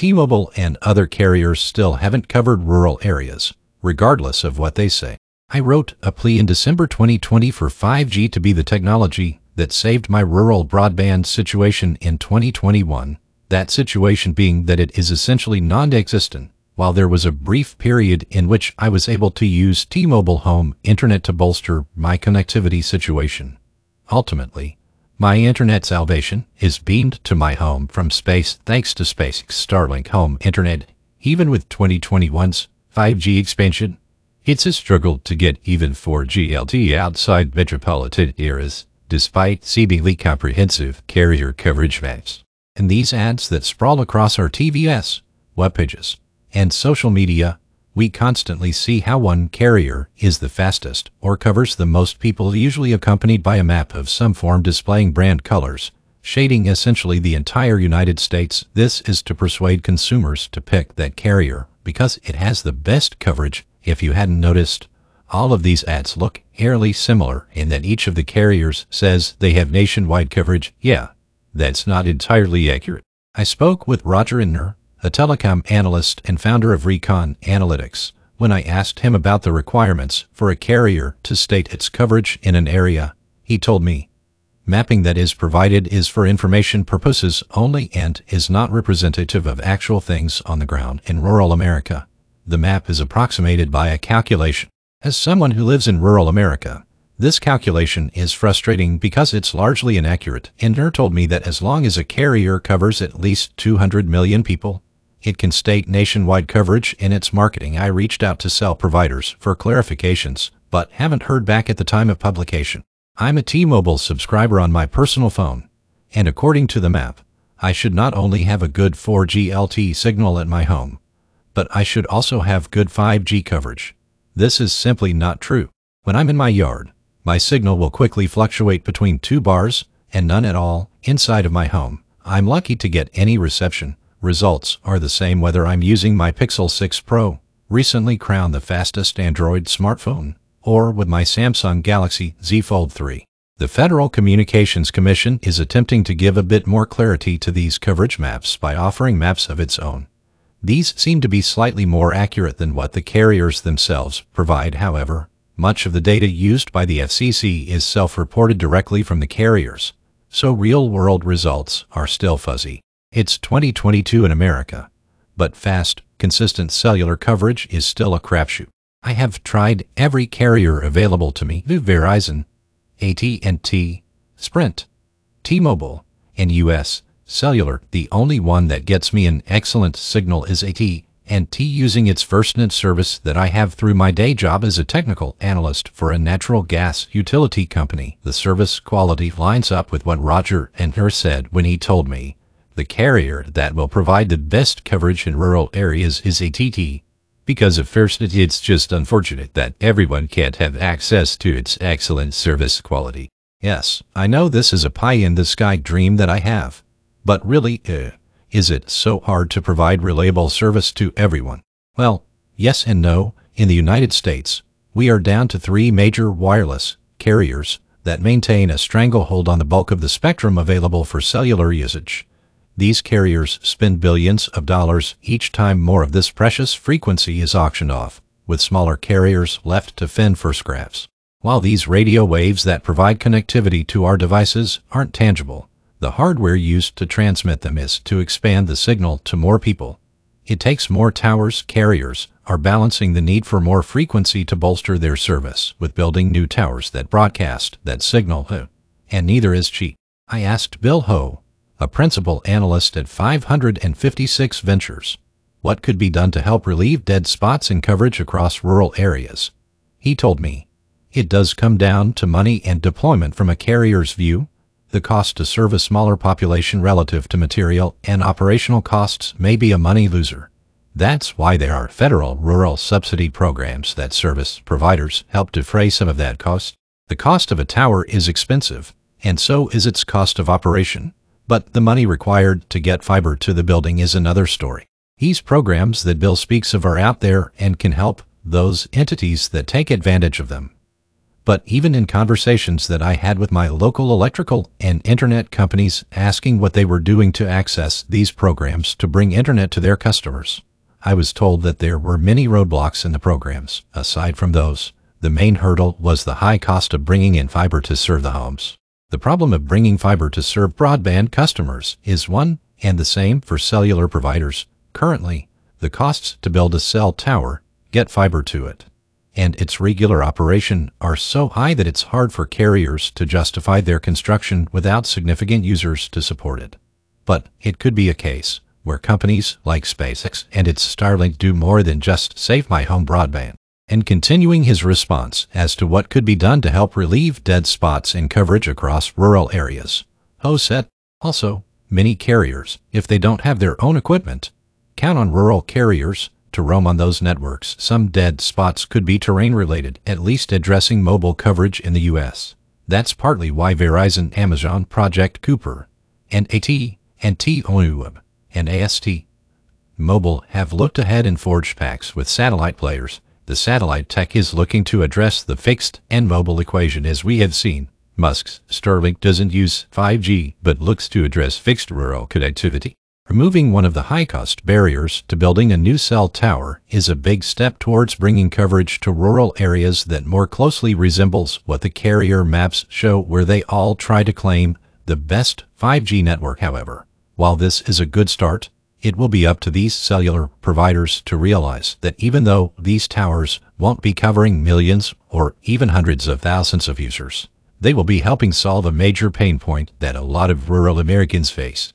T-Mobile and other carriers still haven't covered rural areas, regardless of what they say. I wrote a plea in December 2020 for 5G to be the technology that saved my rural broadband situation in 2021, that situation being that it is essentially non-existent, while there was a brief period in which I was able to use T-Mobile Home Internet to bolster my connectivity situation. Ultimately, my internet salvation is beamed to my home from space thanks to SpaceX Starlink Home Internet. Even with 2021's 5G expansion, it's a struggle to get even 4G LTE outside metropolitan areas, despite seemingly comprehensive carrier coverage maps. And these ads that sprawl across our TVS, web pages, and social media we constantly see how one carrier is the fastest or covers the most people usually accompanied by a map of some form displaying brand colors, shading essentially the entire United States. This is to persuade consumers to pick that carrier because it has the best coverage. If you hadn't noticed, all of these ads look eerily similar in that each of the carriers says they have nationwide coverage. Yeah, that's not entirely accurate. I spoke with Roger Entner, a telecom analyst and founder of Recon Analytics, when I asked him about the requirements for a carrier to state its coverage in an area, he told me, Mapping that is provided is for information purposes only and is not representative of actual things on the ground in rural America. The map is approximated by a calculation. As someone who lives in rural America, this calculation is frustrating because it's largely inaccurate. Entner told me that as long as a carrier covers at least 200 million people, it can state nationwide coverage in its marketing. I reached out to cell providers for clarifications, but haven't heard back at the time of publication. I'm a T-Mobile subscriber on my personal phone, and according to the map, I should not only have a good 4G LTE signal at my home, but I should also have good 5G coverage. This is simply not true. When I'm in my yard, my signal will quickly fluctuate between two bars and none at all inside of my home. I'm lucky to get any reception, Results are the same whether I'm using my Pixel 6 Pro, recently crowned the fastest Android smartphone, or with my Samsung Galaxy Z Fold 3. The Federal Communications Commission is attempting to give a bit more clarity to these coverage maps by offering maps of its own. These seem to be slightly more accurate than what the carriers themselves provide, however. Much of the data used by the FCC is self-reported directly from the carriers, so real-world results are still fuzzy. It's 2022 in America, but fast, consistent cellular coverage is still a crapshoot. I have tried every carrier available to me, Verizon, AT&T, Sprint, T-Mobile, and US Cellular. The only one that gets me an excellent signal is AT&T using its FirstNet service that I have through my day job as a technical analyst for a natural gas utility company. The service quality lines up with what Roger Entner said when he told me the carrier that will provide the best coverage in rural areas is AT&T. Because of first, it's just unfortunate that everyone can't have access to its excellent service quality. Yes, I know this is a pie-in-the-sky dream that I have. But really, uh, is it so hard to provide reliable service to everyone? Well, yes and no. In the United States, we are down to three major wireless carriers that maintain a stranglehold on the bulk of the spectrum available for cellular usage. These carriers spend billions of dollars each time more of this precious frequency is auctioned off, with smaller carriers left to fend for scraps. While these radio waves that provide connectivity to our devices aren't tangible, the hardware used to transmit them is to expand the signal to more people. It takes more towers. Carriers are balancing the need for more frequency to bolster their service with building new towers that broadcast that signal, and neither is cheap. I asked Bill Ho, a principal analyst at 556 Ventures. What could be done to help relieve dead spots in coverage across rural areas? He told me, it does come down to money and deployment from a carrier's view. The cost to serve a smaller population relative to material and operational costs may be a money loser. That's why there are federal rural subsidy programs that service providers help defray some of that cost. The cost of a tower is expensive, and so is its cost of operation. But the money required to get fiber to the building is another story. These programs that Bill speaks of are out there and can help those entities that take advantage of them. But even in conversations that I had with my local electrical and internet companies asking what they were doing to access these programs to bring internet to their customers, I was told that there were many roadblocks in the programs. Aside from those, the main hurdle was the high cost of bringing in fiber to serve the homes. The problem of bringing fiber to serve broadband customers is one and the same for cellular providers. Currently, the costs to build a cell tower, get fiber to it, and its regular operation are so high that it's hard for carriers to justify their construction without significant users to support it. But it could be a case where companies like SpaceX and its Starlink do more than just save my home broadband. And continuing his response as to what could be done to help relieve dead spots in coverage across rural areas, Ho said, also, many carriers, if they don't have their own equipment, count on rural carriers to roam on those networks. Some dead spots could be terrain related, at least addressing mobile coverage in the U.S. That's partly why Verizon, Amazon, Project Kuiper and AT and T-Mobile and AST Mobile have looked ahead and forged pacts with satellite players. The satellite tech is looking to address the fixed and mobile equation as we have seen. Musk's Starlink doesn't use 5G but looks to address fixed rural connectivity. Removing one of the high-cost barriers to building a new cell tower is a big step towards bringing coverage to rural areas that more closely resembles what the carrier maps show where they all try to claim the best 5G network, however. While this is a good start, it will be up to these cellular providers to realize that even though these towers won't be covering millions or even hundreds of thousands of users, they will be helping solve a major pain point that a lot of rural Americans face.